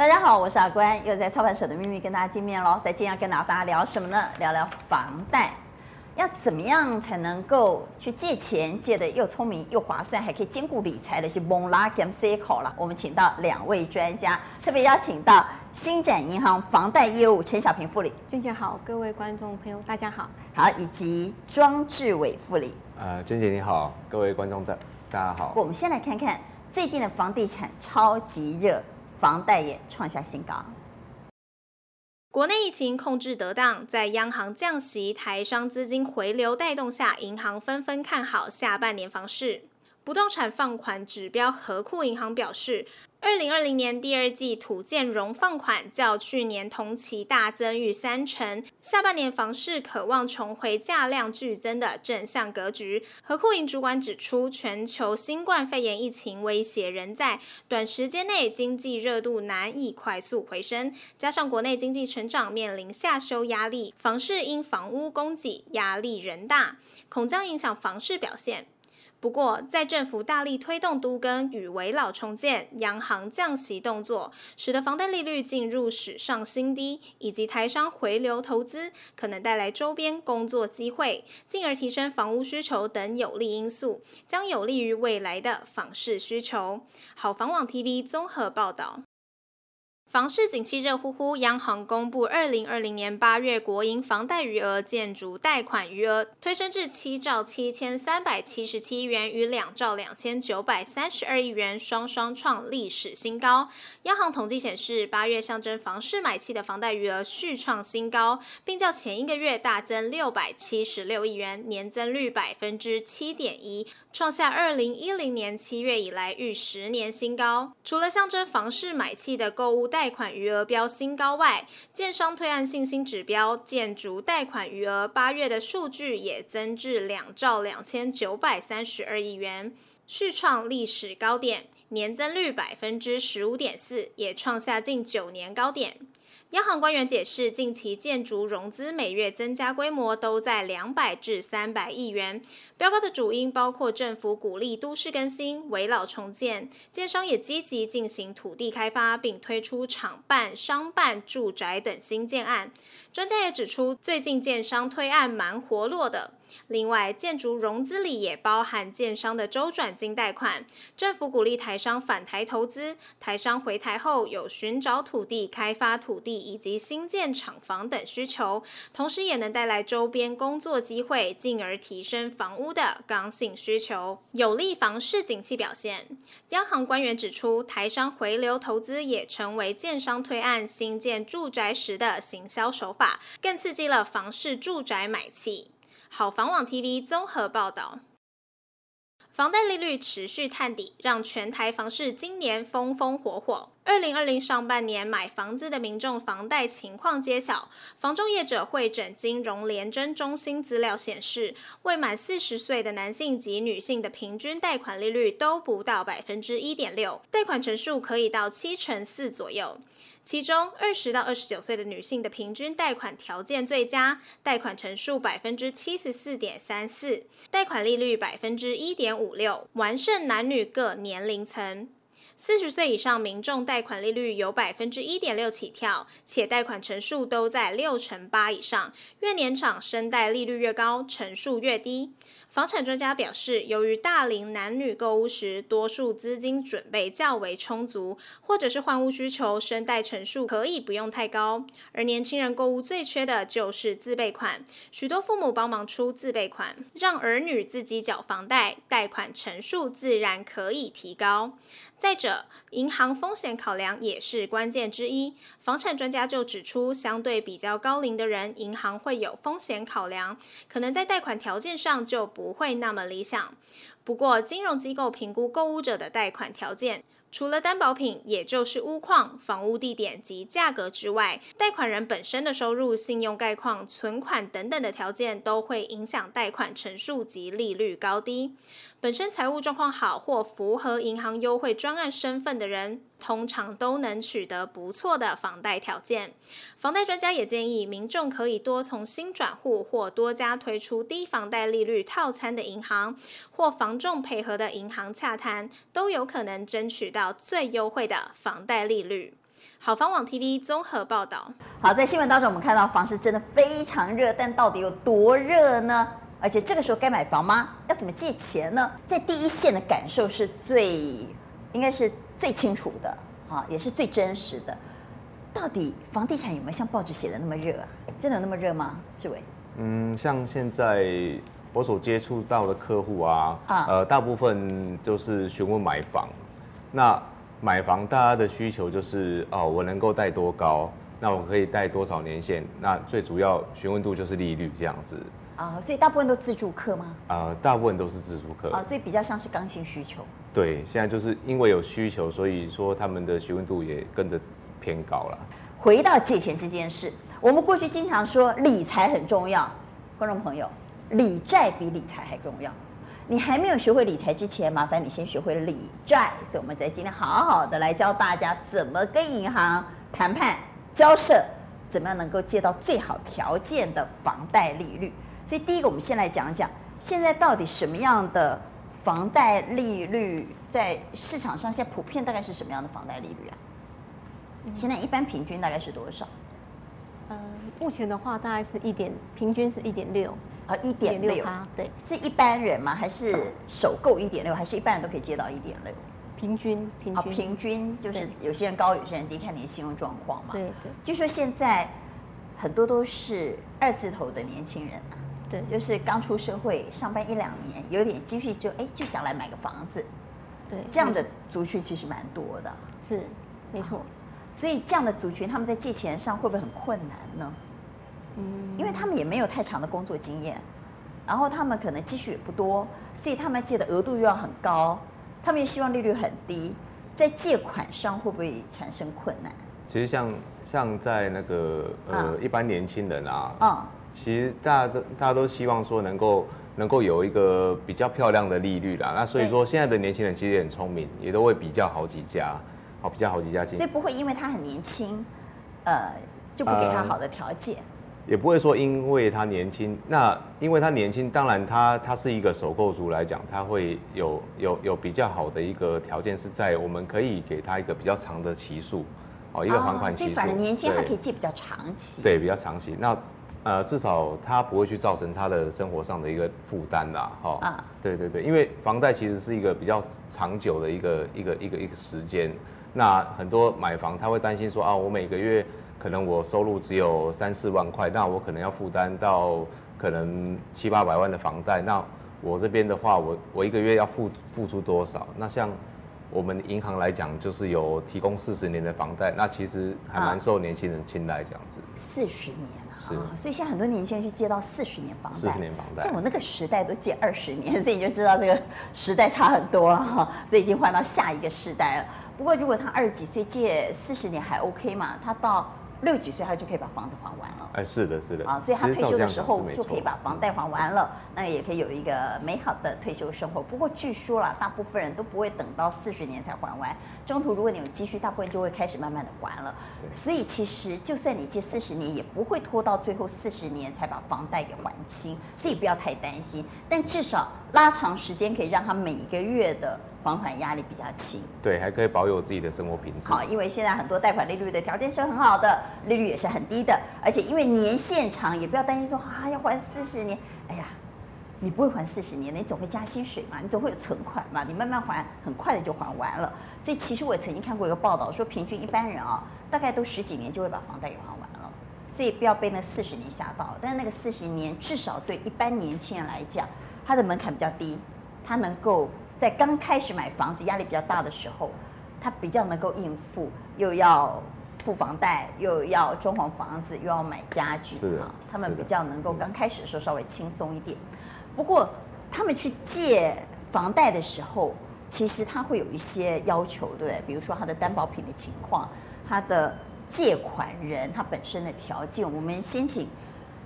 大家好，我是阿关，又在操盘手的秘密跟大家见面喽。在今天要跟大家聊什么呢？聊聊房贷，要怎么样才能够去借钱，借得又聪明又划算，还可以兼顾理财的是蒙拉 Gam C 口了。我们请到两位专家，特别邀请到新展银行房贷业务陈小平副理。娟姐好，各位观众朋友大家好。好，以及庄志伟副理。呃，娟姐你好，各位观众的大家好。我们先来看看最近的房地产超级热。房贷也创下新高。国内疫情控制得当，在央行降息、台商资金回流带动下，银行纷纷看好下半年房市。不动产放款指标和库银行表示，二零二零年第二季土建融放款较去年同期大增逾三成，下半年房市可望重回价量剧增的正向格局。和库银主管指出，全球新冠肺炎疫情威胁仍在，短时间内经济热度难以快速回升，加上国内经济成长面临下修压力，房市因房屋供给压力仍大，恐将影响房市表现。不过，在政府大力推动都更与围老重建、央行降息动作，使得房贷利率进入史上新低，以及台商回流投资，可能带来周边工作机会，进而提升房屋需求等有利因素，将有利于未来的房市需求。好房网 TV 综合报道。房市景气热乎乎，央行公布二零二零年八月国营房贷余额、建筑贷款余额推升至七兆七千三百七十七亿元，与两兆两千九百三十二亿元双双创历史新高。央行统计显示，八月象征房市买气的房贷余额续创新高，并较前一个月大增六百七十六亿元，年增率百分之七点一，创下二零一零年七月以来逾十年新高。除了象征房市买气的购物贷款余额飙新高外，建商推案信心指标建筑贷款余额八月的数据也增至两兆两千九百三十二亿元，续创历史高点，年增率百分之十五点四，也创下近九年高点。央行官员解释，近期建筑融资每月增加规模都在两百至三百亿元，标高的主因包括政府鼓励都市更新、围老重建，建商也积极进行土地开发，并推出厂办、商办、住宅等新建案。专家也指出，最近建商推案蛮活络的。另外，建筑融资里也包含建商的周转金贷款。政府鼓励台商返台投资，台商回台后有寻找土地、开发土地以及新建厂房等需求，同时也能带来周边工作机会，进而提升房屋的刚性需求，有利房市景气表现。央行官员指出，台商回流投资也成为建商推案新建住宅时的行销手法，更刺激了房市住宅买气。好房网 TV 综合报道，房贷利率持续探底，让全台房市今年风风火火。二零二零上半年买房子的民众房贷情况揭晓，房仲业者会诊金融联征中心资料显示，未满四十岁的男性及女性的平均贷款利率都不到百分之一点六，贷款成数可以到七成四左右。其中，二十到二十九岁的女性的平均贷款条件最佳，贷款成数百分之七十四点三四，贷款利率百分之一点五六，完胜男女各年龄层。四十岁以上民众贷款利率有百分之一点六起跳，且贷款成数都在六成八以上。越年长，生贷利率越高，成数越低。房产专家表示，由于大龄男女购屋时，多数资金准备较为充足，或者是换屋需求，生贷成数可以不用太高。而年轻人购屋最缺的就是自备款，许多父母帮忙出自备款，让儿女自己缴房贷，贷款成数自然可以提高。再者，银行风险考量也是关键之一。房产专家就指出，相对比较高龄的人，银行会有风险考量，可能在贷款条件上就不会那么理想。不过，金融机构评估购物者的贷款条件，除了担保品，也就是屋况、房屋地点及价格之外，贷款人本身的收入、信用概况、存款等等的条件，都会影响贷款成数及利率高低。本身财务状况好或符合银行优惠专案身份的人，通常都能取得不错的房贷条件。房贷专家也建议民众可以多从新转户或多家推出低房贷利率套餐的银行，或房仲配合的银行洽谈，都有可能争取到最优惠的房贷利率。好房网 TV 综合报道。好，在新闻当中我们看到房市真的非常热，但到底有多热呢？而且这个时候该买房吗？要怎么借钱呢？在第一线的感受是最，应该是最清楚的啊，也是最真实的。到底房地产有没有像报纸写的那么热啊？真的有那么热吗？志伟？嗯，像现在我所接触到的客户啊，啊呃，大部分就是询问买房。那买房大家的需求就是哦，我能够贷多高？那我可以贷多少年限？那最主要询问度就是利率这样子。啊，所以大部分都自助客吗？啊、呃，大部分都是自助客。啊，所以比较像是刚性需求。对，现在就是因为有需求，所以说他们的询问度也跟着偏高了。回到借钱这件事，我们过去经常说理财很重要，观众朋友，理债比理财还重要。你还没有学会理财之前，麻烦你先学会了理债。所以我们在今天好好的来教大家怎么跟银行谈判交涉，怎么样能够借到最好条件的房贷利率。所以第一个，我们先来讲讲现在到底什么样的房贷利率在市场上现在普遍大概是什么样的房贷利率啊？现在一般平均大概是多少？呃，目前的话大概是一点，平均是一点六。啊，一点六，对，是一般人吗？还是首购一点六？还是一般人都可以借到一点六？平均，平均，啊，平均就是有些人高，有些人低，看你的信用状况嘛。对对。据说现在很多都是二字头的年轻人啊，对，就是刚出社会上班一两年，有点积蓄就哎就想来买个房子，对，这样的族群其实蛮多的。是，没错。所以这样的族群他们在借钱上会不会很困难呢？嗯，因为他们也没有太长的工作经验，然后他们可能积蓄也不多，所以他们借的额度又要很高，他们也希望利率很低，在借款上会不会产生困难？其实像像在那个呃、啊、一般年轻人啊，啊，其实大家都大家都希望说能够能够有一个比较漂亮的利率啦，那所以说现在的年轻人其实也很聪明，也都会比较好几家，好比较好几家进，所以不会因为他很年轻，呃，就不给他好的条件。呃也不会说因为他年轻，那因为他年轻，当然他他是一个首购族来讲，他会有有有比较好的一个条件，是在我们可以给他一个比较长的期数，哦，一个还款期数。所以反正年轻还可以借比较长期。对，比较长期。那呃，至少他不会去造成他的生活上的一个负担啦，哈。啊。对对对，因为房贷其实是一个比较长久的一个一个一个一个时间。那很多买房他会担心说啊，我每个月。可能我收入只有三四万块，那我可能要负担到可能七八百万的房贷。那我这边的话，我我一个月要付付出多少？那像我们银行来讲，就是有提供四十年的房贷，那其实还蛮受年轻人青睐这样子。四十年啊，是，所以现在很多年轻人去借到四十年房贷，四十年房贷，在我那个时代都借二十年，所以你就知道这个时代差很多了哈。所以已经换到下一个时代了。不过如果他二十几岁借四十年还 OK 嘛，他到六几岁他就可以把房子还完了，哎，是的，是的，啊，所以他退休的时候就可以把房贷还完了，那也可以有一个美好的退休生活。不过据说啦，大部分人都不会等到四十年才还完，中途如果你有积蓄，大部分就会开始慢慢的还了。所以其实就算你借四十年，也不会拖到最后四十年才把房贷给还清，所以不要太担心。但至少拉长时间，可以让他每一个月的。还款压力比较轻，对，还可以保有自己的生活品质。好，因为现在很多贷款利率的条件是很好的，利率也是很低的，而且因为年限长，也不要担心说啊要还四十年。哎呀，你不会还四十年，你总会加薪水嘛，你总会有存款嘛，你慢慢还，很快的就还完了。所以其实我曾经看过一个报道，说平均一般人啊，大概都十几年就会把房贷给还完了。所以不要被那四十年吓到，但是那个四十年至少对一般年轻人来讲，他的门槛比较低，他能够。在刚开始买房子压力比较大的时候，他比较能够应付，又要付房贷，又要装潢房子，又要买家具啊，他们比较能够刚开始的时候稍微轻松一点。不过他们去借房贷的时候，其实他会有一些要求，对不对？比如说他的担保品的情况，他的借款人他本身的条件，我们先请。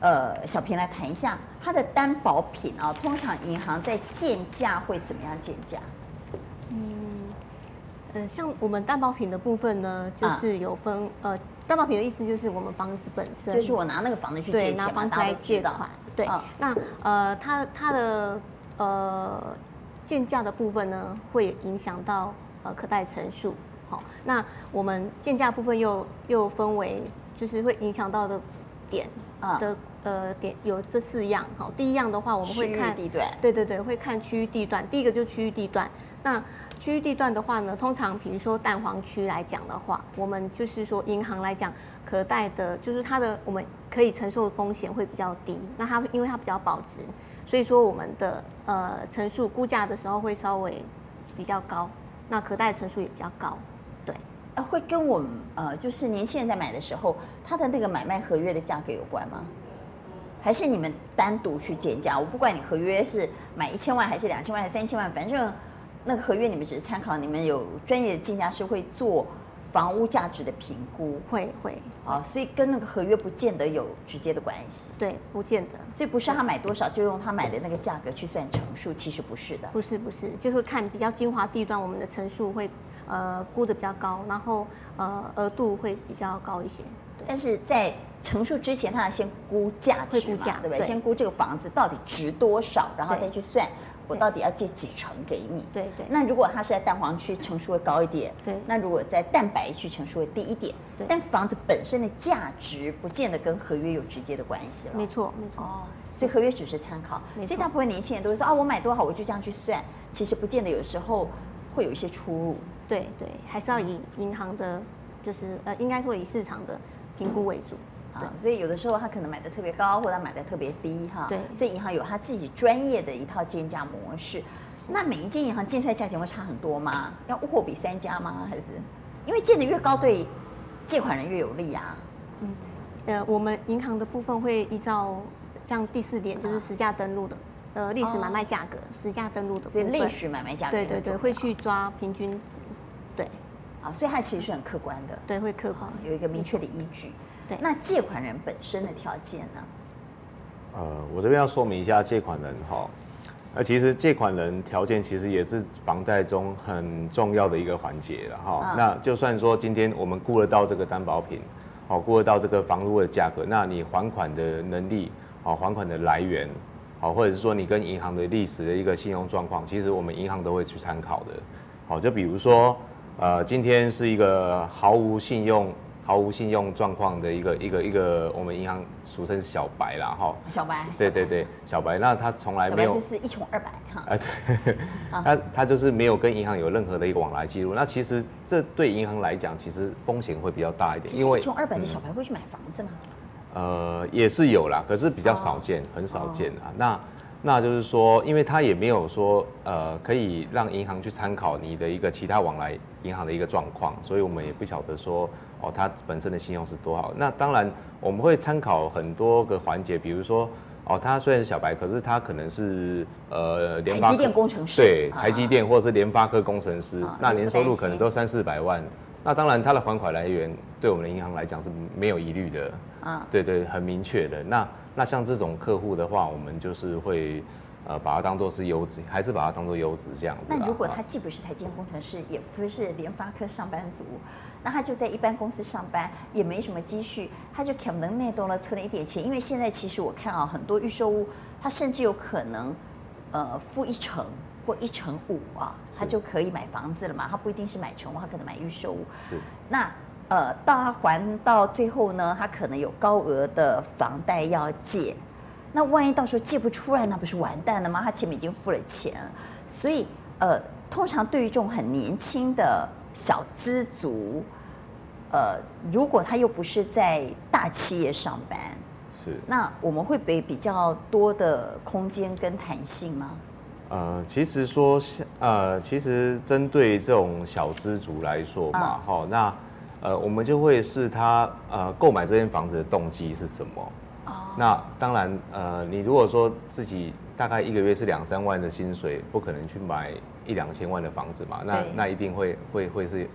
呃，小平来谈一下它的担保品啊，通常银行在建价会怎么样建价？像我们担保品的部分呢，就是有分、啊、呃，担保品的意思就是我们房子本身，就是我拿那个房子去借钱，拿房子来借款，对。啊、那呃，它它的呃建价的部分呢，会影响到呃可贷成数。好，那我们建价部分又又分为，就是会影响到的点的。呃，点有这四样，好，第一样的话，我们会看地段，对对对，会看区域地段。第一个就是区域地段，那区域地段的话呢，通常比如说蛋黄区来讲的话，我们就是说银行来讲，可贷的，就是它的我们可以承受的风险会比较低。那它因为它比较保值，所以说我们的呃乘数估价的时候会稍微比较高，那可贷的成数也比较高，对。呃，会跟我们呃，就是年轻人在买的时候，他的那个买卖合约的价格有关吗？还是你们单独去减价？我不管你合约是买一千万还是两千万还是三千万，反正那个合约你们只是参考。你们有专业的竞价师会做房屋价值的评估，会会啊，所以跟那个合约不见得有直接的关系。对，不见得。所以不是他买多少就用他买的那个价格去算成数，其实不是的。不是不是，就是看比较精华地段，我们的成数会呃估的比较高，然后呃额度会比较高一些。对，但是在成数之前，他要先估价值，会估价，对不对？先估这个房子到底值多少，然后再去算我到底要借几成给你。对对。那如果它是在蛋黄区，成数会高一点。对。那如果在蛋白区，成数会低一点。对。但房子本身的价值不见得跟合约有直接的关系了。没错，没错。哦，所以合约只是参考。所以大部分年轻人都会说啊，我买多少我就这样去算，其实不见得，有时候会有一些出入。对对，还是要以银行的，就是呃，应该说以市场的评估为主。啊，所以有的时候他可能买的特别高，或者他买的特别低，哈。对。所以银行有他自己专业的一套建价模式。那每一间银行建出来价钱会差很多吗？要货比三家吗？还是因为建的越高，对借款人越有利啊？嗯，呃，我们银行的部分会依照像第四点，就是实价登录的，呃，历史买卖价格，实价登录的部分。所以历史买卖价格。对对对，会去抓平均值。对。啊，所以它其实是很客观的。对，会客观，有一个明确的依据。对，那借款人本身的条件呢？呃，我这边要说明一下借款人哈，那其实借款人条件其实也是房贷中很重要的一个环节了哈。嗯、那就算说今天我们估得到这个担保品，好估得到这个房屋的价格，那你还款的能力，好还款的来源，好或者是说你跟银行的历史的一个信用状况，其实我们银行都会去参考的。好，就比如说，呃，今天是一个毫无信用。毫无信用状况的一个一个一个，我们银行俗称小白啦，哈。小白。对对对，小白，那他从来没有。就是一穷二白哈。啊，对。他他就是没有跟银行有任何的一个往来记录。那其实这对银行来讲，其实风险会比较大一点，因为一穷二白的小白会去买房子吗？呃，也是有啦，可是比较少见，很少见啊。那那就是说，因为他也没有说呃，可以让银行去参考你的一个其他往来银行的一个状况，所以我们也不晓得说。哦，他本身的信用是多好？那当然，我们会参考很多个环节，比如说，哦，他虽然是小白，可是他可能是呃，联发科台积电工程师，对，台积电或者是联发科工程师，啊、那年收入可能都三四百万。那当然，他的还款来源对我们的银行来讲是没有疑虑的，啊，对对，很明确的。那那像这种客户的话，我们就是会呃把它当做是优质，还是把它当做优质这样子。那如果他既不是台积电工程师，也不是联发科上班族？那他就在一般公司上班，也没什么积蓄，他就可能内多了存了一点钱。因为现在其实我看啊，很多预售屋，他甚至有可能，呃，付一成或一成五啊，他就可以买房子了嘛。他不一定是买成屋，他可能买预售屋。是。那呃，到他还到最后呢，他可能有高额的房贷要借。那万一到时候借不出来，那不是完蛋了吗？他前面已经付了钱，所以呃，通常对于这种很年轻的。小资族，呃，如果他又不是在大企业上班，是，那我们会给比较多的空间跟弹性吗？呃，其实说，呃，其实针对这种小资族来说嘛，哈、啊，那呃，我们就会是他呃购买这间房子的动机是什么？哦，那当然，呃，你如果说自己大概一个月是两三万的薪水，不可能去买。一两千万的房子嘛，那那一定会会会是，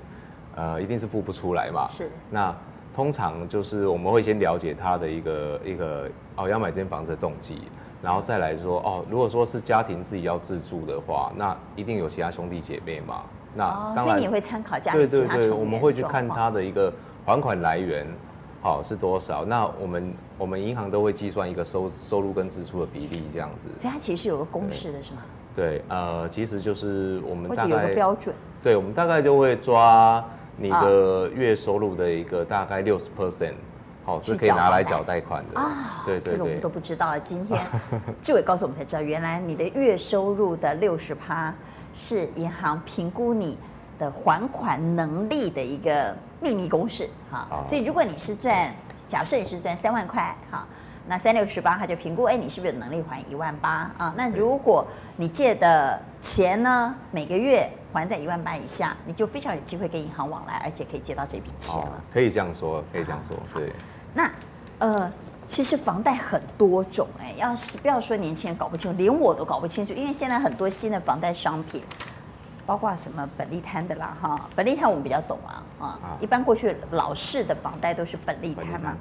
呃，一定是付不出来嘛。是。那通常就是我们会先了解他的一个一个哦要买这间房子的动机，然后再来说哦，如果说是家庭自己要自住的话，那一定有其他兄弟姐妹嘛。那当然，哦，所以你会参考家庭。对对对，我们会去看他的一个还款来源，好是多少。那我们我们银行都会计算一个收收入跟支出的比例这样子。所以它其实是有个公式的是吗？对，呃，其实就是我们大概有个标准，对，我们大概就会抓你的月收入的一个大概六十 percent，好是可以拿来缴贷款的啊。对对对，这个我们都不知道。今天 志伟告诉我们才知道，原来你的月收入的六十趴是银行评估你的还款能力的一个秘密公式哈。所以如果你是赚，假设你是赚三万块哈。那三六十八，他就评估，哎，你是不是有能力还一万八啊？那如果你借的钱呢，每个月还在一万八以下，你就非常有机会跟银行往来，而且可以借到这笔钱了。可以这样说，可以这样说，对。那呃，其实房贷很多种，哎，要是不要说年轻人搞不清楚，连我都搞不清楚，因为现在很多新的房贷商品，包括什么本利摊的啦，哈，本利摊我们比较懂啊，啊，一般过去老式的房贷都是本利摊嘛。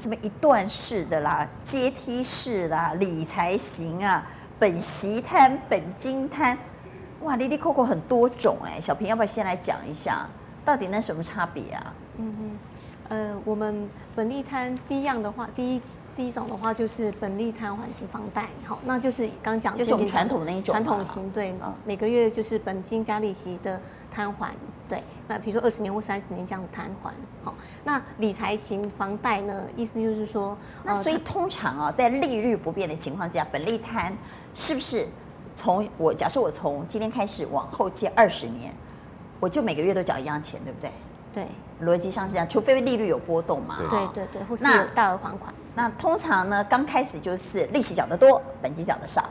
什么一段式的啦，阶梯式啦，理财型啊，本息摊、本金摊，哇，滴滴扣扣很多种哎。小平要不要先来讲一下，到底那什么差别啊？嗯哼，呃，我们本利摊第一样的话，第一第一种的话就是本利摊还息房贷，好，那就是刚讲就是我们传统那一种传统型，对，哦、每个月就是本金加利息的摊还。对，那比如说二十年或三十年这样摊还，好，那理财型房贷呢？意思就是说，那所以通常啊，在利率不变的情况之下，本利摊是不是从我假设我从今天开始往后借二十年，我就每个月都缴一样钱，对不对？对，逻辑上是这样，除非利率有波动嘛。对对对，或是有大额还款。那通常呢，刚开始就是利息缴得多，本金缴得少。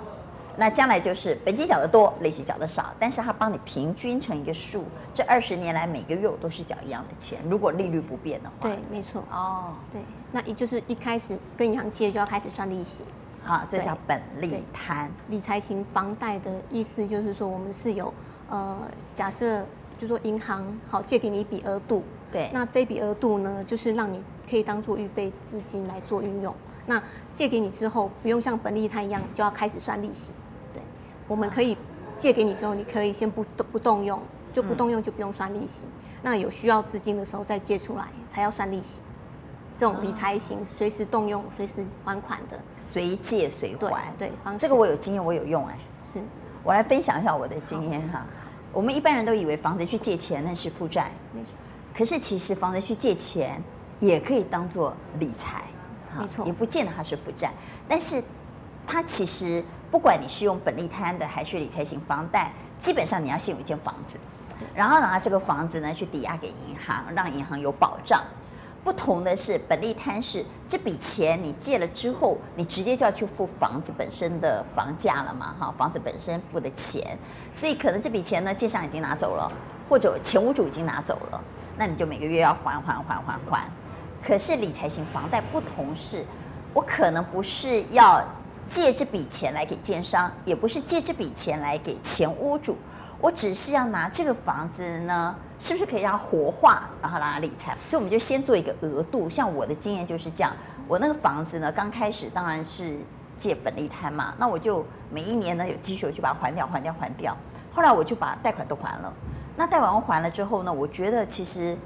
那将来就是本金缴的多，利息缴的少，但是他帮你平均成一个数，这二十年来每个月我都是缴一样的钱，如果利率不变的话。对，没错。哦，对，那也就是一开始跟银行借就要开始算利息。好，这叫本利摊。理财型房贷的意思就是说，我们是有呃，假设就说银行好借给你一笔额度，对，那这笔额度呢，就是让你可以当做预备资金来做运用。那借给你之后，不用像本利摊一样就要开始算利息。对，我们可以借给你之后，你可以先不动不动用，就不动用就不用算利息。嗯、那有需要资金的时候再借出来才要算利息。这种理财型，随时动用、随时还款的，随借随还。对，对这个我有经验，我有用哎。是，我来分享一下我的经验哈。我们一般人都以为房子去借钱那是负债，没错。可是其实房子去借钱也可以当做理财。没错，也不见得它是负债，但是它其实不管你是用本利摊的还是理财型房贷，基本上你要先有一间房子，然后拿这个房子呢去抵押给银行，让银行有保障。不同的是，本利摊是这笔钱你借了之后，你直接就要去付房子本身的房价了嘛，哈，房子本身付的钱，所以可能这笔钱呢，借上已经拿走了，或者前屋主已经拿走了，那你就每个月要还还还还还。可是理财型房贷不同是，我可能不是要借这笔钱来给建商，也不是借这笔钱来给前屋主，我只是要拿这个房子呢，是不是可以让它活化，然后让它理财？所以我们就先做一个额度。像我的经验就是这样，我那个房子呢，刚开始当然是借本利摊嘛，那我就每一年呢有积蓄，我就把它还掉，还掉，还掉。后来我就把贷款都还了。那贷完还了之后呢，我觉得其实。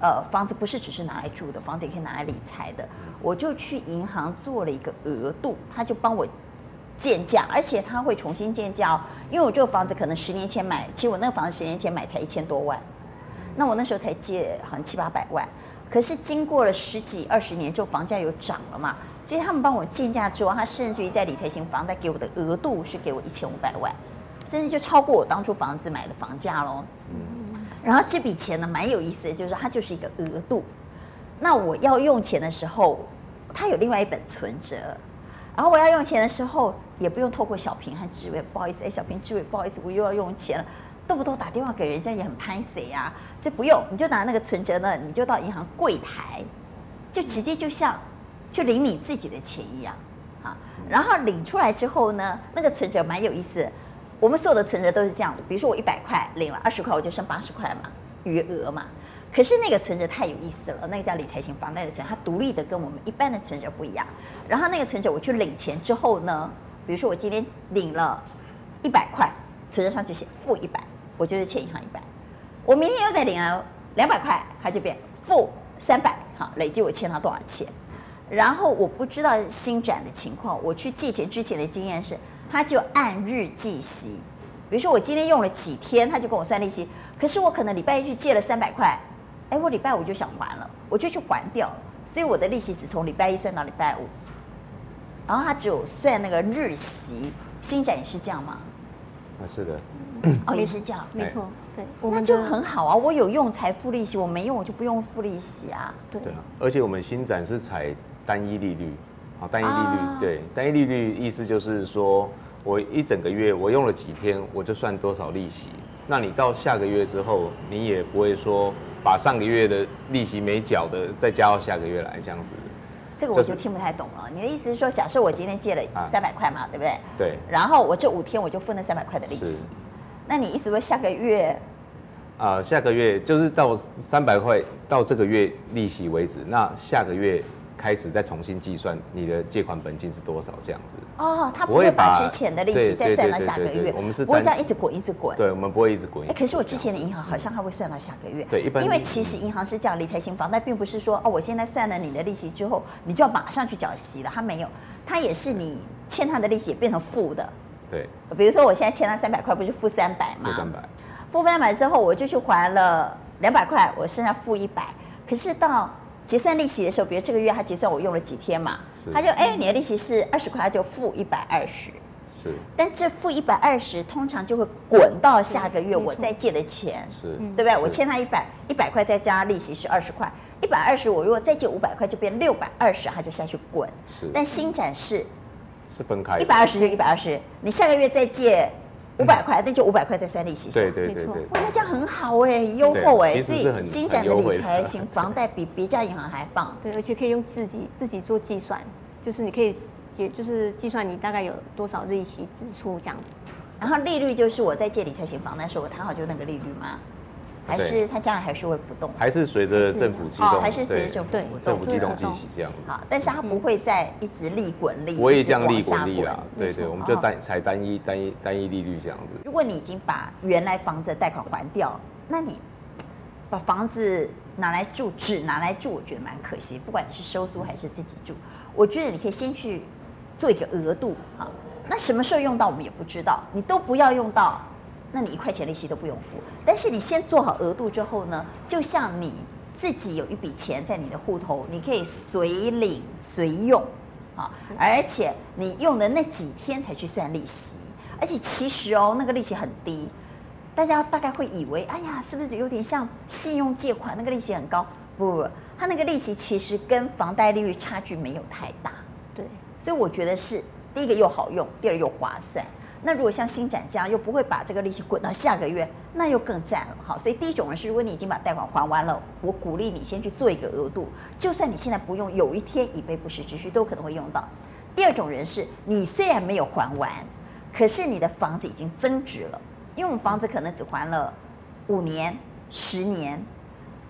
呃，房子不是只是拿来住的，房子也可以拿来理财的。我就去银行做了一个额度，他就帮我建价，而且他会重新建价哦。因为我这个房子可能十年前买，其实我那个房子十年前买才一千多万，那我那时候才借好像七八百万。可是经过了十几二十年之后，房价又涨了嘛，所以他们帮我建价之后，他甚至于在理财型房贷给我的额度是给我一千五百万，甚至就超过我当初房子买的房价喽。嗯。然后这笔钱呢，蛮有意思的，就是它就是一个额度。那我要用钱的时候，它有另外一本存折。然后我要用钱的时候，也不用透过小平和志伟，不好意思，哎，小平志伟，不好意思，我又要用钱了，动不动打电话给人家也很拍谁呀，所以不用，你就拿那个存折呢，你就到银行柜台，就直接就像去领你自己的钱一样啊。然后领出来之后呢，那个存折蛮有意思。我们所有的存折都是这样的，比如说我一百块领了二十块，我就剩八十块嘛，余额嘛。可是那个存折太有意思了，那个叫理财型房贷的存，它独立的跟我们一般的存折不一样。然后那个存折我去领钱之后呢，比如说我今天领了一百块，存折上去写负一百，我就是欠银行一百。我明天又再领了两百块，它就变负三百，好，累计我欠他多少钱？然后我不知道新转的情况，我去借钱之前的经验是。他就按日计息，比如说我今天用了几天，他就跟我算利息。可是我可能礼拜一去借了三百块，哎，我礼拜五就想还了，我就去还掉了，所以我的利息只从礼拜一算到礼拜五，然后他只有算那个日息，新展也是这样吗？啊，是的，哦，也是这样，没错，对，那就很好啊，我有用才付利息，我没用我就不用付利息啊，对，对啊，而且我们新展是采单一利率，啊，单一利率，啊、对，单一利率意思就是说我一整个月我用了几天，我就算多少利息。那你到下个月之后，你也不会说把上个月的利息没缴的再加到下个月来这样子。这个我就听不太懂了。你的意思是说，假设我今天借了三百块嘛，啊、对不对？对。然后我这五天我就付那三百块的利息。那你意思说下个月？啊，下个月就是到三百块到这个月利息为止。那下个月。开始再重新计算你的借款本金是多少，这样子哦，他不会把之前的利息再算到下个月，我们是不会这样一直滚一直滚，对，我们不会一直滚。哎，可是我之前的银行好像他会算到下个月，对，一般因为其实银行是这样，理财型房贷并不是说哦，我现在算了你的利息之后，你就要马上去缴息了，他没有，他也是你欠他的利息也变成负的，对，比如说我现在欠他三百块，不是负三百吗？负三百，负三百之后我就去还了两百块，我剩下负一百，可是到。结算利息的时候，比如这个月他结算我用了几天嘛，他就哎，你的利息是二十块，他就付一百二十。是。但这付一百二十通常就会滚到下个月我再借的钱，是，对不对？我欠他一百一百块，再加利息是二十块，一百二十我如果再借五百块，就变六百二十，他就下去滚。是。但新展示是分开，一百二十就一百二十，你下个月再借。五百块，那就五百块再算利息。对对对对，哇，那这样很好哎，优厚哎，所以新展的理财型房贷比别家银行还棒。对，而且可以用自己自己做计算，就是你可以结，就是计算你大概有多少利息支出这样子。然后利率就是我在借理财型房贷时候，我谈好就那个利率吗？还是它将来还是会浮动？还是随着政府机动？还是随着政府浮动？政府机动计息这样。好，但是它不会再一直利滚利，不会这样利滚利啦。对对，我们就单采单一单一单一利率这样子。如果你已经把原来房子的贷款还掉，那你把房子拿来住，只拿来住，我觉得蛮可惜。不管你是收租还是自己住，我觉得你可以先去做一个额度啊。那什么时候用到我们也不知道，你都不要用到。那你一块钱利息都不用付，但是你先做好额度之后呢，就像你自己有一笔钱在你的户头，你可以随领随用，啊，而且你用的那几天才去算利息，而且其实哦，那个利息很低，大家大概会以为，哎呀，是不是有点像信用借款那个利息很高？不不不，它那个利息其实跟房贷利率差距没有太大，对，所以我觉得是第一个又好用，第二又划算。那如果像新展这样，又不会把这个利息滚到下个月，那又更赞了。好，所以第一种人是，如果你已经把贷款还完了，我鼓励你先去做一个额度，就算你现在不用，有一天以备不时之需，都可能会用到。第二种人是，你虽然没有还完，可是你的房子已经增值了，因为我们房子可能只还了五年、十年，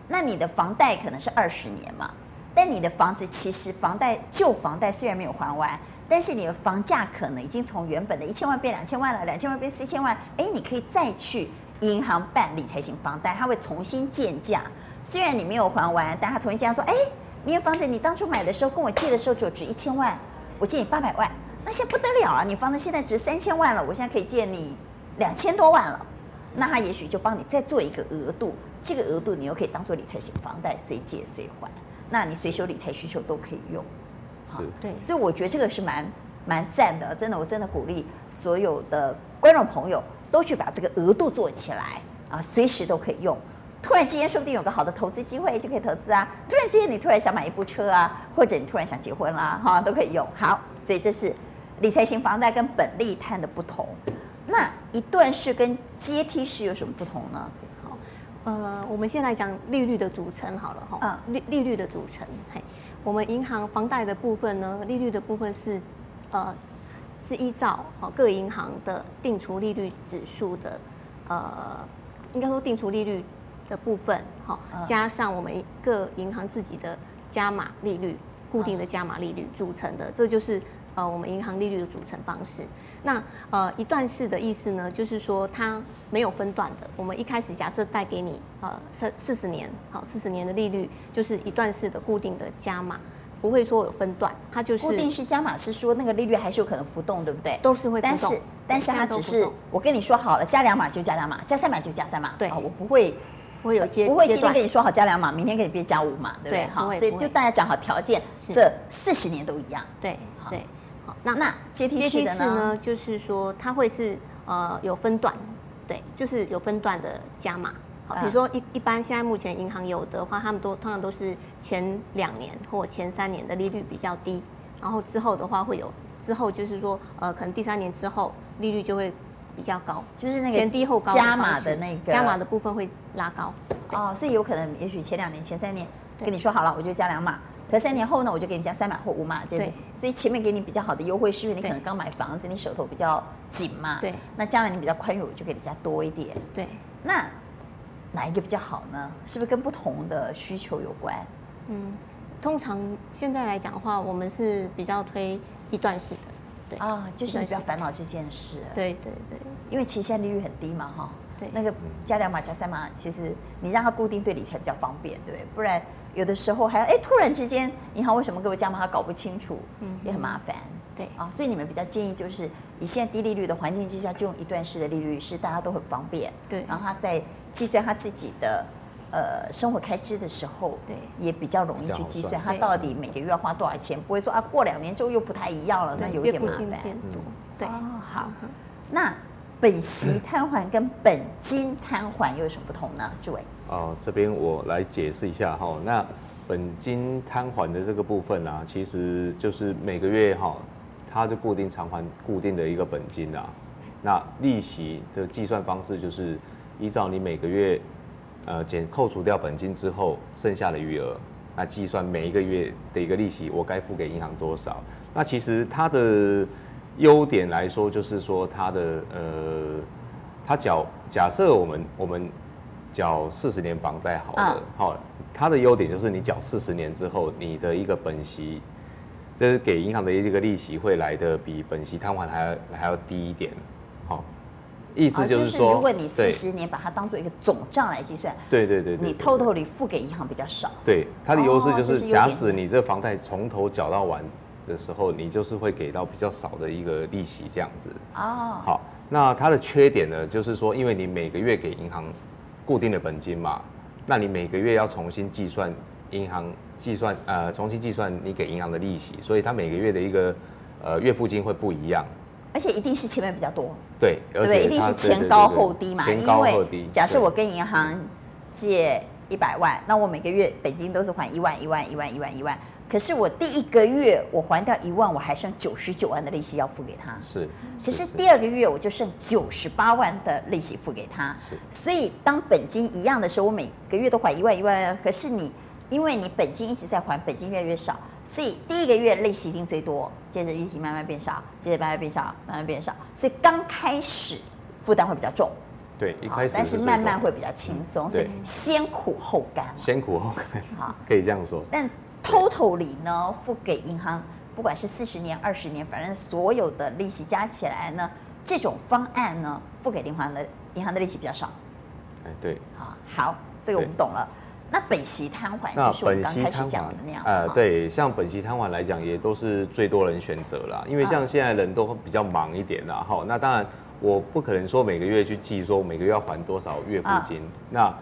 那你的房贷可能是二十年嘛，但你的房子其实房贷旧房贷虽然没有还完。但是你的房价可能已经从原本的一千万变两千万了，两千万变四千万，哎，你可以再去银行办理财型房贷，它会重新建价。虽然你没有还完，但它重新建价说，哎，你的房子你当初买的时候跟我借的时候就值一千万，我借你八百万，那现在不得了啊！你房子现在值三千万了，我现在可以借你两千多万了，那他也许就帮你再做一个额度，这个额度你又可以当做理财型房贷，随借随还，那你随时有理财需求都可以用。是对，所以我觉得这个是蛮蛮赞的，真的，我真的鼓励所有的观众朋友都去把这个额度做起来啊，随时都可以用。突然之间，说不定有个好的投资机会就可以投资啊。突然之间，你突然想买一部车啊，或者你突然想结婚啦，哈，都可以用。好，所以这是理财型房贷跟本利摊的不同。那一段式跟阶梯式有什么不同呢？好，呃，我们先来讲利率的组成好了哈。嗯，利利率的组成，嘿。我们银行房贷的部分呢，利率的部分是，呃，是依照好各银行的定储利率指数的，呃，应该说定储利率的部分，好，加上我们各银行自己的加码利率，固定的加码利率组成的，这就是。呃，我们银行利率的组成方式，那呃一段式的意思呢，就是说它没有分段的。我们一开始假设贷给你呃四四十年，好四十年的利率就是一段式的固定的加码，不会说有分段，它就是固定式加码是说那个利率还是有可能浮动，对不对？都是会浮动，但是但是它只是我跟你说好了，加两码就加两码，加三码就加三码，对，我不会不会有阶不会今天跟你说好加两码，明天给你变加五码，对不对？好，所以就大家讲好条件，这四十年都一样。对，对。好，那那阶梯式的呢？就是说它会是呃有分段，对，就是有分段的加码。好，比如说一一般现在目前银行有的话，他们都通常都是前两年或前三年的利率比较低，然后之后的话会有之后就是说呃可能第三年之后利率就会比较高，就是那个前低后高加码的那个加码的部分会拉高。哦，所以有可能也许前两年前三年跟你说好了，我就加两码，可三年后呢我就给你加三码或五码，对。所以前面给你比较好的优惠，是因为你可能刚买房子，你手头比较紧嘛。对。那将来你比较宽裕，我就给你加多一点。对。那。哪一个比较好呢？是不是跟不同的需求有关？嗯，通常现在来讲的话，我们是比较推一段式的，对啊，就是你比较烦恼这件事。对对对，因为其实现在利率很低嘛，哈。对。那个加两码加三码，其实你让它固定对理财比较方便，对不对？不然有的时候还要哎，突然之间银行为什么给我加码，他搞不清楚，嗯，也很麻烦。对啊，所以你们比较建议就是以现在低利率的环境之下，就用一段式的利率，是大家都很方便。对。然后他在计算他自己的呃生活开支的时候，对，也比较容易去计算他到底每个月要花多少钱，不会说啊过两年之后又不太一样了，那有一点麻烦。对。哦，好。那本息摊还跟本金摊还又有什么不同呢？志伟。哦，这边我来解释一下哈。那本金摊还的这个部分啊，其实就是每个月哈。它就固定偿还固定的一个本金啊，那利息的计算方式就是依照你每个月呃减扣除掉本金之后剩下的余额，来计算每一个月的一个利息，我该付给银行多少？那其实它的优点来说，就是说它的呃，它缴假设我们我们缴四十年房贷好了，好，它的优点就是你缴四十年之后，你的一个本息。这是给银行的一个利息会来的比本息摊还还要还要低一点，好，意思就是说，如果你四十年把它当做一个总账来计算，对对对，你偷偷里付给银行比较少。对，它的优势就是，假使你这个房贷从头缴到完的时候，你就是会给到比较少的一个利息这样子。哦，好，那它的缺点呢，就是说，因为你每个月给银行固定的本金嘛，那你每个月要重新计算银行。计算呃，重新计算你给银行的利息，所以它每个月的一个呃月付金会不一样，而且一定是前面比较多，对，对，对，一定是前高后低嘛，因为假设我跟银行借一百万，那我每个月本金都是还一万一万一万一万一万，可是我第一个月我还掉一万，我还剩九十九万的利息要付给他，是，可是第二个月我就剩九十八万的利息付给他，是，所以当本金一样的时候，我每个月都还一万一万，可是你。因为你本金一直在还，本金越来越少，所以第一个月利息一定最多，接着利息慢慢变少，接着慢慢变少，慢慢变少，所以刚开始负担会比较重，对，一开始，但是慢慢会比较轻松，所以先苦后甘，先苦后甘，好，可以这样说。但 total 里呢，付给银行，不管是四十年、二十年，反正所有的利息加起来呢，这种方案呢，付给银行的银行的利息比较少，哎，对，好，好，这个我们懂了。那本息摊还就是我们刚开始讲的那样，呃，对，像本息摊还来讲，也都是最多人选择啦。因为像现在人都比较忙一点啦，哈。那当然，我不可能说每个月去记说每个月要还多少月付金。那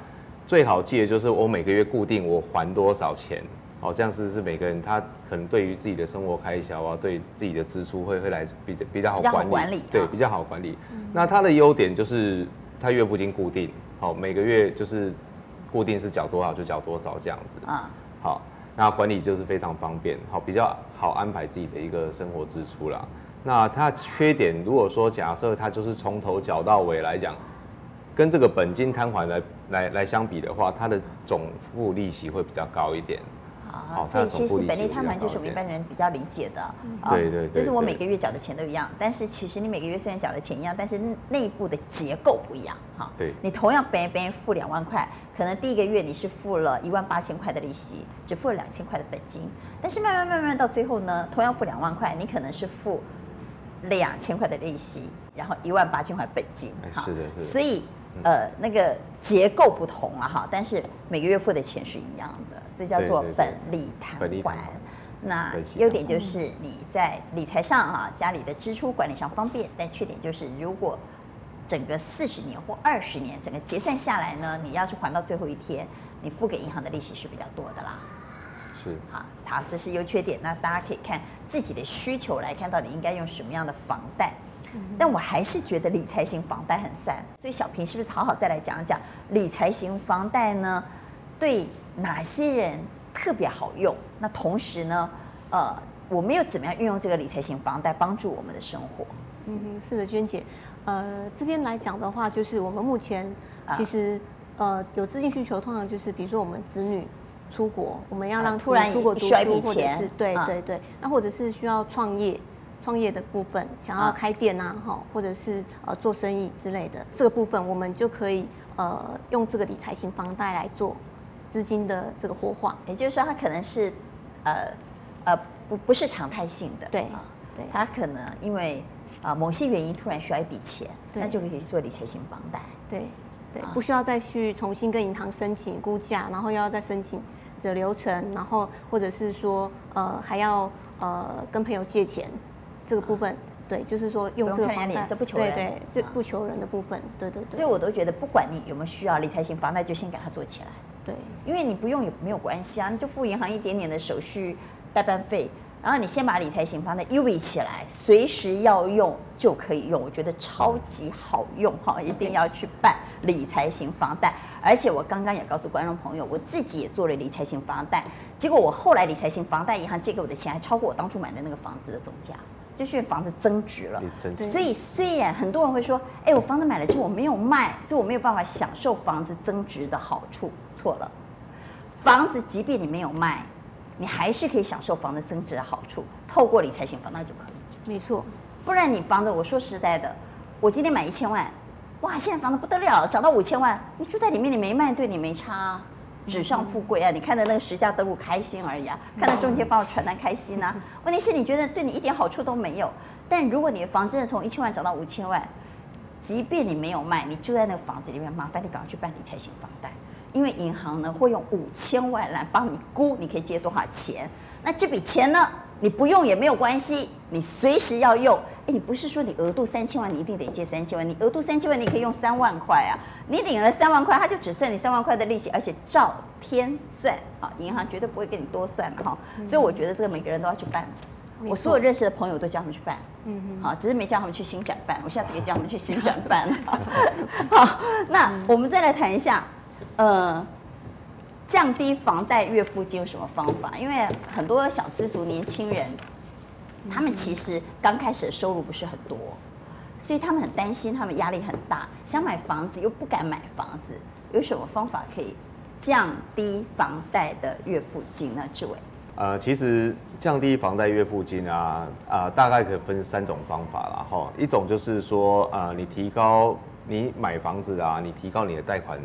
最好记的就是我每个月固定我还多少钱，哦，这样是是每个人他可能对于自己的生活开销啊，对自己的支出会会来比较比较好管理，管理对，比较好管理。那它的优点就是它月付金固定，好，每个月就是。固定是缴多少就缴多少这样子啊，好，那管理就是非常方便，好，比较好安排自己的一个生活支出啦。那它缺点，如果说假设它就是从头缴到尾来讲，跟这个本金摊还来来来相比的话，它的总付利息会比较高一点。啊，所以其实本利摊还就是我们一般人比较理解的，对对，就是我每个月缴的钱都一样，但是其实你每个月虽然缴的钱一样，但是内部的结构不一样，哈，对，你同样别别付两万块，可能第一个月你是付了一万八千块的利息，只付了两千块的本金，但是慢慢慢慢到最后呢，同样付两万块，你可能是付两千块的利息，然后一万八千块本金，哈，是的，是的，所以。呃，那个结构不同了哈，但是每个月付的钱是一样的，这叫做本利摊还。那优点就是你在理财上啊，家里的支出管理上方便，但缺点就是如果整个四十年或二十年，整个结算下来呢，你要是还到最后一天，你付给银行的利息是比较多的啦。是，好，好，这是优缺点。那大家可以看自己的需求来看，到底应该用什么样的房贷。但我还是觉得理财型房贷很赞。所以小平是不是好好再来讲讲理财型房贷呢？对哪些人特别好用？那同时呢，呃，我们又怎么样运用这个理财型房贷帮助我们的生活？嗯哼，是的，娟姐，呃，这边来讲的话，就是我们目前其实、啊、呃有资金需求，通常就是比如说我们子女出国，我们要让突然出国读书，或者是对对对，那或者是需要创业，创业的部分想要开店啊，哈，或者是呃做生意之类的，这个部分我们就可以呃用这个理财型房贷来做资金的这个活化，也就是说它可能是呃呃不不是常态性的，对对，它可能因为。啊，某些原因突然需要一笔钱，那就可以去做理财型房贷。对，对，不需要再去重新跟银行申请估价，然后又要再申请的流程，然后或者是说呃还要呃跟朋友借钱，这个部分，对，就是说用这个房贷，不，不求人，对对，就不求人的部分，对对对。所以我都觉得，不管你有没有需要理财型房贷，就先给它做起来。对，因为你不用也没有关系啊，你就付银行一点点的手续代办费。然后你先把理财型房贷 UV 起来，随时要用就可以用，我觉得超级好用哈，一定要去办理财型房贷。而且我刚刚也告诉观众朋友，我自己也做了理财型房贷，结果我后来理财型房贷银行借给我的钱还超过我当初买的那个房子的总价，就是因为房子增值了。所以虽然很多人会说，哎，我房子买了之后我没有卖，所以我没有办法享受房子增值的好处。错了，房子即便你没有卖。你还是可以享受房子增值的好处，透过理财型房贷就可以。没错，不然你房子，我说实在的，我今天买一千万，哇，现在房子不得了，涨到五千万，你住在里面你没卖，对你没差啊，纸上富贵啊，你看的那个十家登录开心而已啊，看到中介发的传单开心啊。问题是你觉得对你一点好处都没有，但如果你的房子从一千万涨到五千万，即便你没有卖，你住在那个房子里面，麻烦你赶快去办理财型房贷。因为银行呢会用五千万来帮你估，你可以借多少钱？那这笔钱呢，你不用也没有关系，你随时要用。哎，你不是说你额度三千万，你一定得借三千万？你额度三千万，你可以用三万块啊。你领了三万块，他就只算你三万块的利息，而且照天算啊，银行绝对不会给你多算的哈。所以我觉得这个每个人都要去办。我所有认识的朋友都叫他们去办，嗯嗯，好，只是没叫他们去新展办。我下次可以叫他们去新展办。好，那我们再来谈一下。呃，降低房贷月付金有什么方法？因为很多小资族年轻人，他们其实刚开始的收入不是很多，所以他们很担心，他们压力很大，想买房子又不敢买房子，有什么方法可以降低房贷的月付金呢？志伟，呃，其实降低房贷月付金啊，啊、大概可以分三种方法啦。哈。一种就是说，呃，你提高你买房子啊，你提高你的贷款。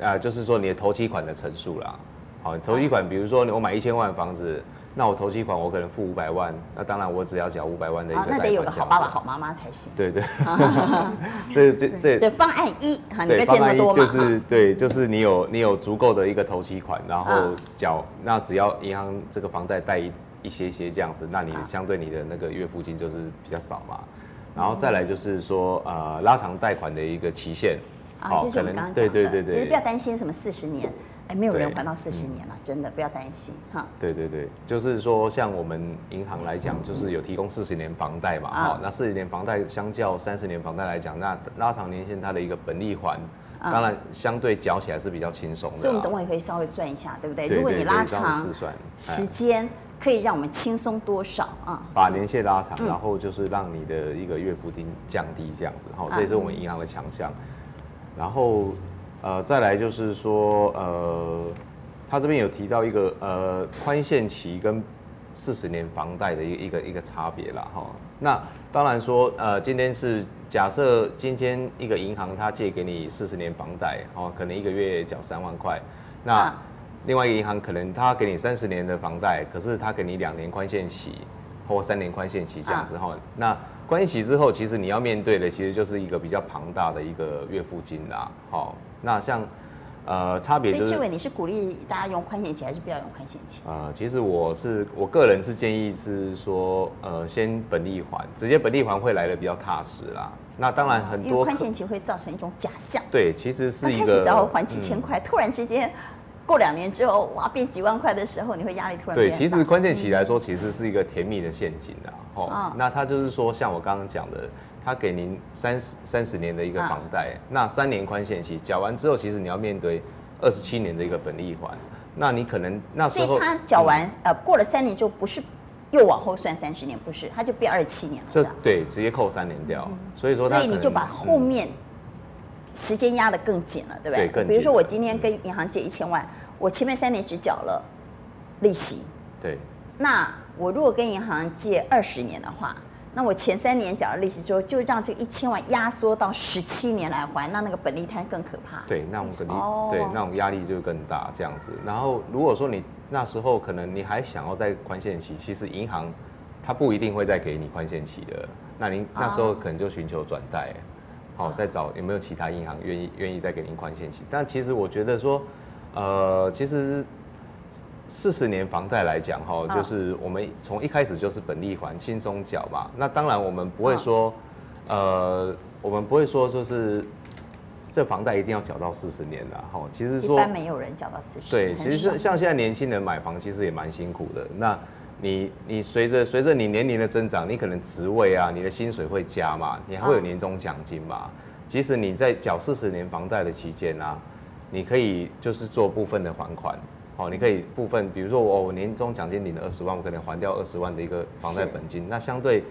呃，就是说你的头期款的成数啦，好，头期款，比如说我买一千万房子，那我投期款我可能付五百万，那当然我只要缴五百万的一个贷款，那得有个好爸爸好妈妈才行。对 对，这这这这方案一，对，方案一就是对，就是你有你有足够的一个投期款，然后缴，那只要银行这个房贷贷一一些些这样子，那你相对你的那个月付金就是比较少嘛，然后再来就是说呃拉长贷款的一个期限。啊，就是我们刚刚讲的，对对对对，其实不要担心什么四十年，哎，没有人还到四十年了，嗯、真的不要担心哈。对对对，就是说像我们银行来讲，就是有提供四十年房贷嘛，哈、嗯，那四十年房贷相较三十年房贷来讲，那拉长年限它的一个本利还，嗯、当然相对缴起来是比较轻松的。所以我们等会也可以稍微算一下，对不对？对对对，如果你拉长时间，可以让我们轻松多少啊？把年限拉长，嗯、然后就是让你的一个月付金降低这样子，哈，这也是我们银行的强项。然后，呃，再来就是说，呃，他这边有提到一个呃宽限期跟四十年房贷的一个一个一个差别啦。哈。那当然说，呃，今天是假设今天一个银行他借给你四十年房贷，哦，可能一个月缴三万块。那另外一个银行可能他给你三十年的房贷，可是他给你两年宽限期或三年宽限期这样子哈。那关系之后，其实你要面对的，其实就是一个比较庞大的一个月付金啦。好，那像，呃，差别就是。所以志伟，你是鼓励大家用宽限期，还是不要用宽限期？啊、呃，其实我是我个人是建议是说，呃，先本利还，直接本利还会来的比较踏实啦。那当然很多，宽限期会造成一种假象。对，其实是一个。开始只要还几千块，嗯、突然之间过两年之后，哇，变几万块的时候，你会压力突然变。对，其实关键期来说，其实是一个甜蜜的陷阱啊。哦、嗯，那他就是说，像我刚刚讲的。他给您三十三十年的一个房贷，啊、那三年宽限期缴完之后，其实你要面对二十七年的一个本利还，那你可能那时候，所以他缴完、嗯、呃过了三年就不是又往后算三十年，不是，他就变二十七年了，这对，直接扣三年掉，嗯、所以说，所以你就把后面时间压得更紧了，对不对？对，比如说我今天跟银行借一千万，我前面三年只缴了利息，对，那我如果跟银行借二十年的话。那我前三年缴了利息之后，就让这一千万压缩到十七年来还，那那个本利摊更可怕。对，那种本利，哦、对，那种压力就更大，这样子。然后如果说你那时候可能你还想要再宽限期，其实银行它不一定会再给你宽限期的。那您那时候可能就寻求转贷，好、再找有没有其他银行愿意愿意再给您宽限期。但其实我觉得说，呃，其实。四十年房贷来讲，哈，就是我们从一开始就是本利还，轻松缴嘛。那当然我们不会说，呃，我们不会说就是这房贷一定要缴到四十年的，哈。其实说一般没有人缴到四十。对，其实像现在年轻人买房，其实也蛮辛苦的。那你你随着随着你年龄的增长，你可能职位啊，你的薪水会加嘛，你还会有年终奖金嘛。即使你在缴四十年房贷的期间啊，你可以就是做部分的还款。哦，你可以部分，比如说我我年终奖金领了二十万，我可能还掉二十万的一个房贷本金。那相对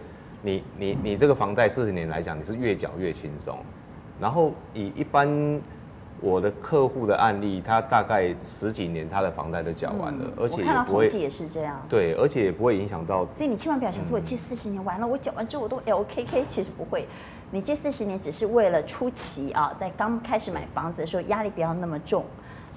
你你你这个房贷四十年来讲，你是越缴越轻松。然后以一般我的客户的案例，他大概十几年他的房贷都缴完了，嗯、而且也不会。也是这样。对，而且也不会影响到。所以你千万不要想说，我借四十年完了，我缴完之后我都 LKK，其实不会。你借四十年只是为了初期啊，在刚开始买房子的时候压力不要那么重，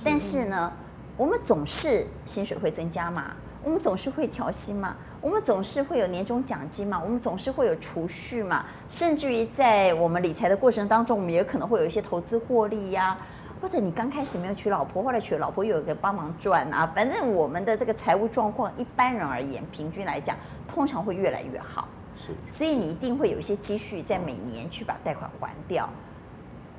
但是呢。我们总是薪水会增加嘛，我们总是会调薪嘛，我们总是会有年终奖金嘛，我们总是会有储蓄嘛，甚至于在我们理财的过程当中，我们也可能会有一些投资获利呀，或者你刚开始没有娶老婆，后来娶了老婆又有个帮忙赚啊，反正我们的这个财务状况，一般人而言，平均来讲，通常会越来越好。是，所以你一定会有一些积蓄，在每年去把贷款还掉。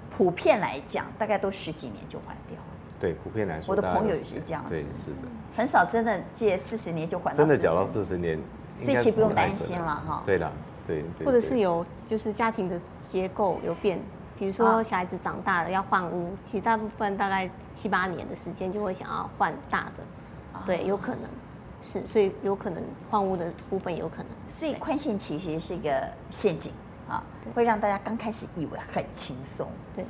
普遍来讲，大概都十几年就还掉。对，普遍来说，我的朋友也是这样子，对，是的，很少真的借四十年就还到，真的缴到四十年，所以其实不用担心了哈。对的，对，或者是有就是家庭的结构有变，比如说小孩子长大了要换屋，其实大部分大概七八年的时间就会想要换大的，对，有可能是，所以有可能换屋的部分有可能，所以宽限期其实是一个陷阱啊，会让大家刚开始以为很轻松，对。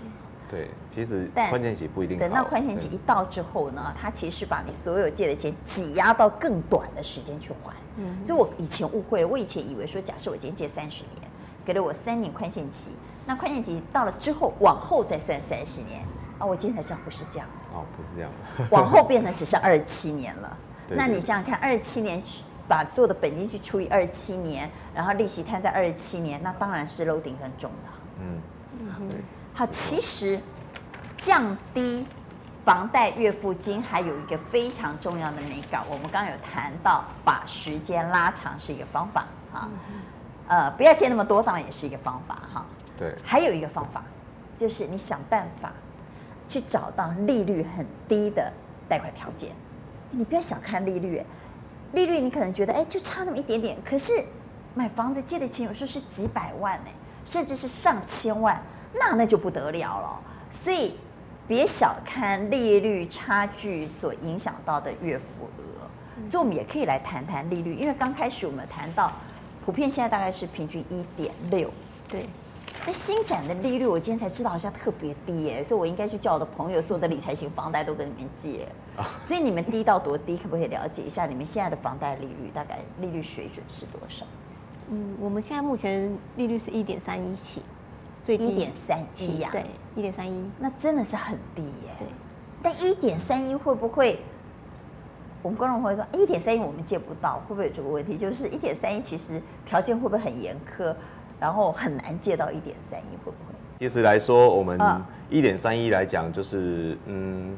对，其实宽限期不一定。等到宽限期一到之后呢，他其实把你所有借的钱挤压到更短的时间去还。嗯，所以我以前误会了，我以前以为说，假设我今天借三十年，给了我三年宽限期，那宽限期到了之后，往后再算三十年。啊，我今天才知道不是这样。哦，不是这样。往后变成只剩二十七年了。对那你想想看，二十七年把做的本金去除以二十七年，然后利息摊在二十七年，那当然是 loading 更重的。嗯。嗯对好，其实降低房贷月付金还有一个非常重要的美感，我们刚刚有谈到，把时间拉长是一个方法哈，呃，不要借那么多，当然也是一个方法哈。对，还有一个方法，就是你想办法去找到利率很低的贷款条件。你不要小看利率，利率你可能觉得哎，就差那么一点点，可是买房子借的钱有时候是几百万呢，甚至是上千万。那那就不得了了，所以别小看利率差距所影响到的月付额，所以我们也可以来谈谈利率，因为刚开始我们谈到，普遍现在大概是平均一点六，对，那新展的利率我今天才知道好像特别低耶，所以我应该去叫我的朋友，所有的理财型房贷都跟你们借，所以你们低到多低，可不可以了解一下你们现在的房贷利率大概利率水准是多少？嗯，我们现在目前利率是一点三一起。最低一点三七呀，对，一点三一，那真的是很低耶。对，但一点三一会不会？我们观众朋友说一点三一我们借不到，会不会有这个问题？就是一点三一其实条件会不会很严苛，然后很难借到一点三一？会不会？其实来说，我们一点三一来讲，就是嗯，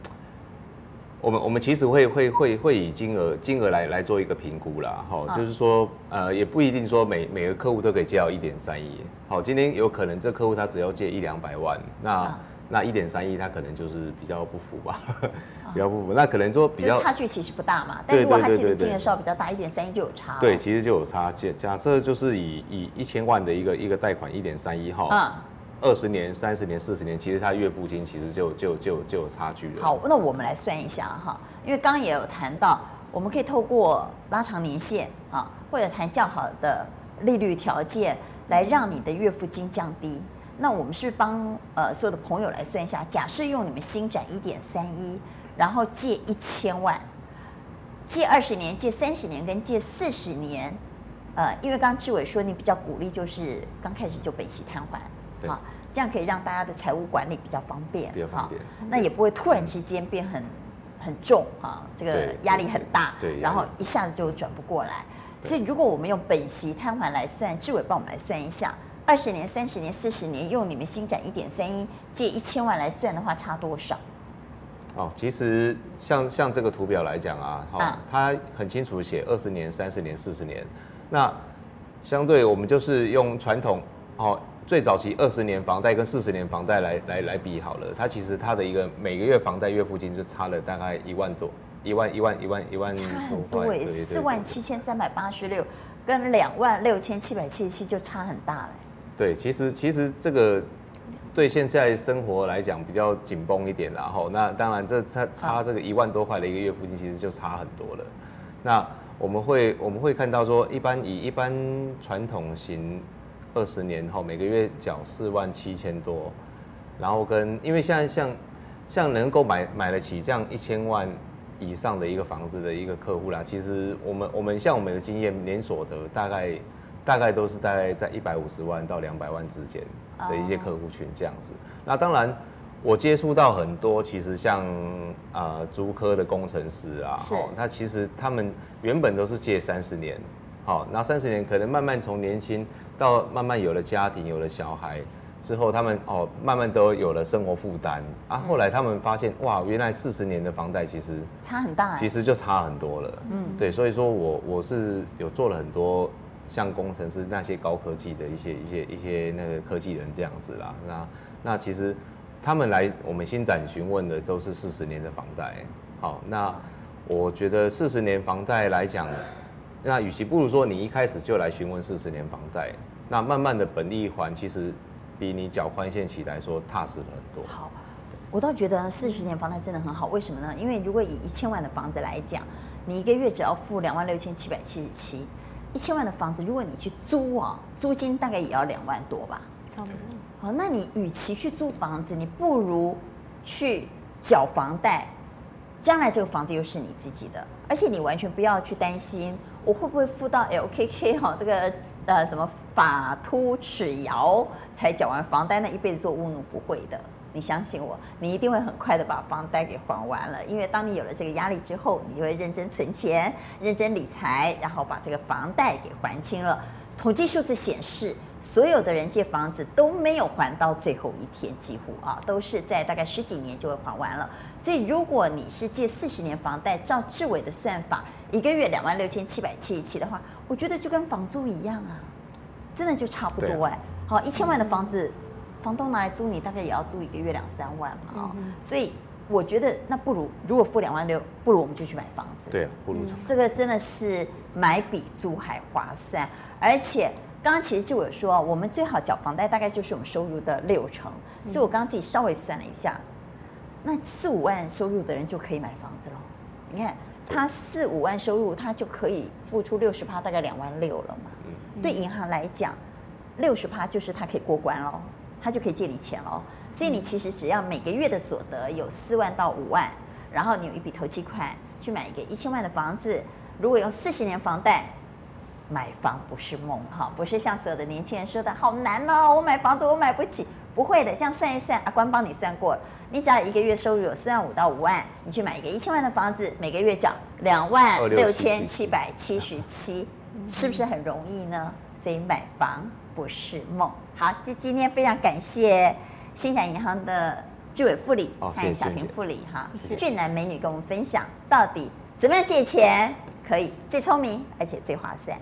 我们我们其实会会会会以金额金额来来做一个评估啦，哈，就是说呃，也不一定说每每个客户都可以借到一点三亿，好，今天有可能这客户他只要借一两百万，那那一点三亿他可能就是比较不符吧。比较不符，那可能说比较差距其实不大嘛。但如果他借的金额稍微比较大，一点三亿就有差。对，其实就有差。假假设就是以以一千万的一个一个贷款一点三一哈，二十年、三十年、四十年，其实他月付金其实就就就就有差距了。好，那我们来算一下哈，因为刚刚也有谈到，我们可以透过拉长年限啊，或者谈较好的利率条件，来让你的月付金降低。那我们是帮呃所有的朋友来算一下？假设用你们新展一点三一。然后借一千万，借二十年、借三十年跟借四十年，呃，因为刚刚志伟说你比较鼓励就是刚开始就本息摊还，对啊，这样可以让大家的财务管理比较方便，比较方便，那也不会突然之间变很很重哈，这个压力很大，对，然后一下子就转不过来。所以如果我们用本息摊还来算，志伟帮我们来算一下，二十年、三十年、四十年，用你们新展一点三一借一千万来算的话，差多少？哦，其实像像这个图表来讲啊，好、哦，它很清楚写二十年、三十年、四十年。那相对我们就是用传统哦，最早期二十年房贷跟四十年房贷来来来比好了。它其实它的一个每个月房贷月付金就差了大概一万多，一万一万一万一万，差很多哎，四万七千三百八十六跟两万六千七百七十七就差很大了。对，其实其实这个。对现在生活来讲比较紧绷一点，然后那当然这差差这个一万多块的一个月付金，其实就差很多了。那我们会我们会看到说，一般以一般传统型二十年后每个月缴四万七千多，然后跟因为现在像像能够买买得起这样一千万以上的一个房子的一个客户啦，其实我们我们像我们的经验，年所得大概大概都是大概在一百五十万到两百万之间。的一些客户群这样子，那当然我接触到很多，其实像呃租科的工程师啊，哦，那其实他们原本都是借三十年，好，那三十年可能慢慢从年轻到慢慢有了家庭，有了小孩之后，他们哦慢慢都有了生活负担。啊，后来他们发现哇，原来四十年的房贷其实差很大，其实就差很多了，嗯，对，所以说我我是有做了很多。像工程师那些高科技的一些一些一些那个科技人这样子啦，那那其实他们来我们新展询问的都是四十年的房贷，好，那我觉得四十年房贷来讲，那与其不如说你一开始就来询问四十年房贷，那慢慢的本利还，其实比你缴宽限期来说踏实了很多。好，我倒觉得四十年房贷真的很好，为什么呢？因为如果以一千万的房子来讲，你一个月只要付两万六千七百七十七。一千万的房子，如果你去租啊，租金大概也要两万多吧，差不多。好，那你与其去租房子，你不如去缴房贷，将来这个房子又是你自己的，而且你完全不要去担心我会不会付到 LKK 哈这个呃什么法突齿摇才缴完房贷，那一辈子做务奴不会的。你相信我，你一定会很快的把房贷给还完了。因为当你有了这个压力之后，你就会认真存钱、认真理财，然后把这个房贷给还清了。统计数字显示，所有的人借房子都没有还到最后一天，几乎啊都是在大概十几年就会还完了。所以，如果你是借四十年房贷，照志伟的算法，一个月两万六千七百七十七的话，我觉得就跟房租一样啊，真的就差不多哎。好，一千万的房子。房东拿来租你，大概也要租一个月两三万嘛，啊、嗯，所以我觉得那不如，如果付两万六，不如我们就去买房子。对，不如、嗯、这个真的是买比租还划算。而且刚刚其实就有说，我们最好缴房贷大概就是我们收入的六成，所以我刚刚自己稍微算了一下，那四五万收入的人就可以买房子了。你看他四五万收入，他就可以付出六十趴，大概两万六了嘛。嗯、对银行来讲，六十趴就是他可以过关喽。他就可以借你钱喽，所以你其实只要每个月的所得有四万到五万，然后你有一笔投期款去买一个一千万的房子，如果用四十年房贷，买房不是梦哈，不是像所有的年轻人说的好难哦，我买房子我买不起，不会的，这样算一算，阿关帮你算过了，你只要一个月收入有四万五到五万，你去买一个一千万的房子，每个月缴两万六千七百七十七，是不是很容易呢？所以买房不是梦。好，今今天非常感谢新祥银行的居委副理和小平副理哈，俊男美女跟我们分享到底怎么样借钱可以最聪明而且最划算。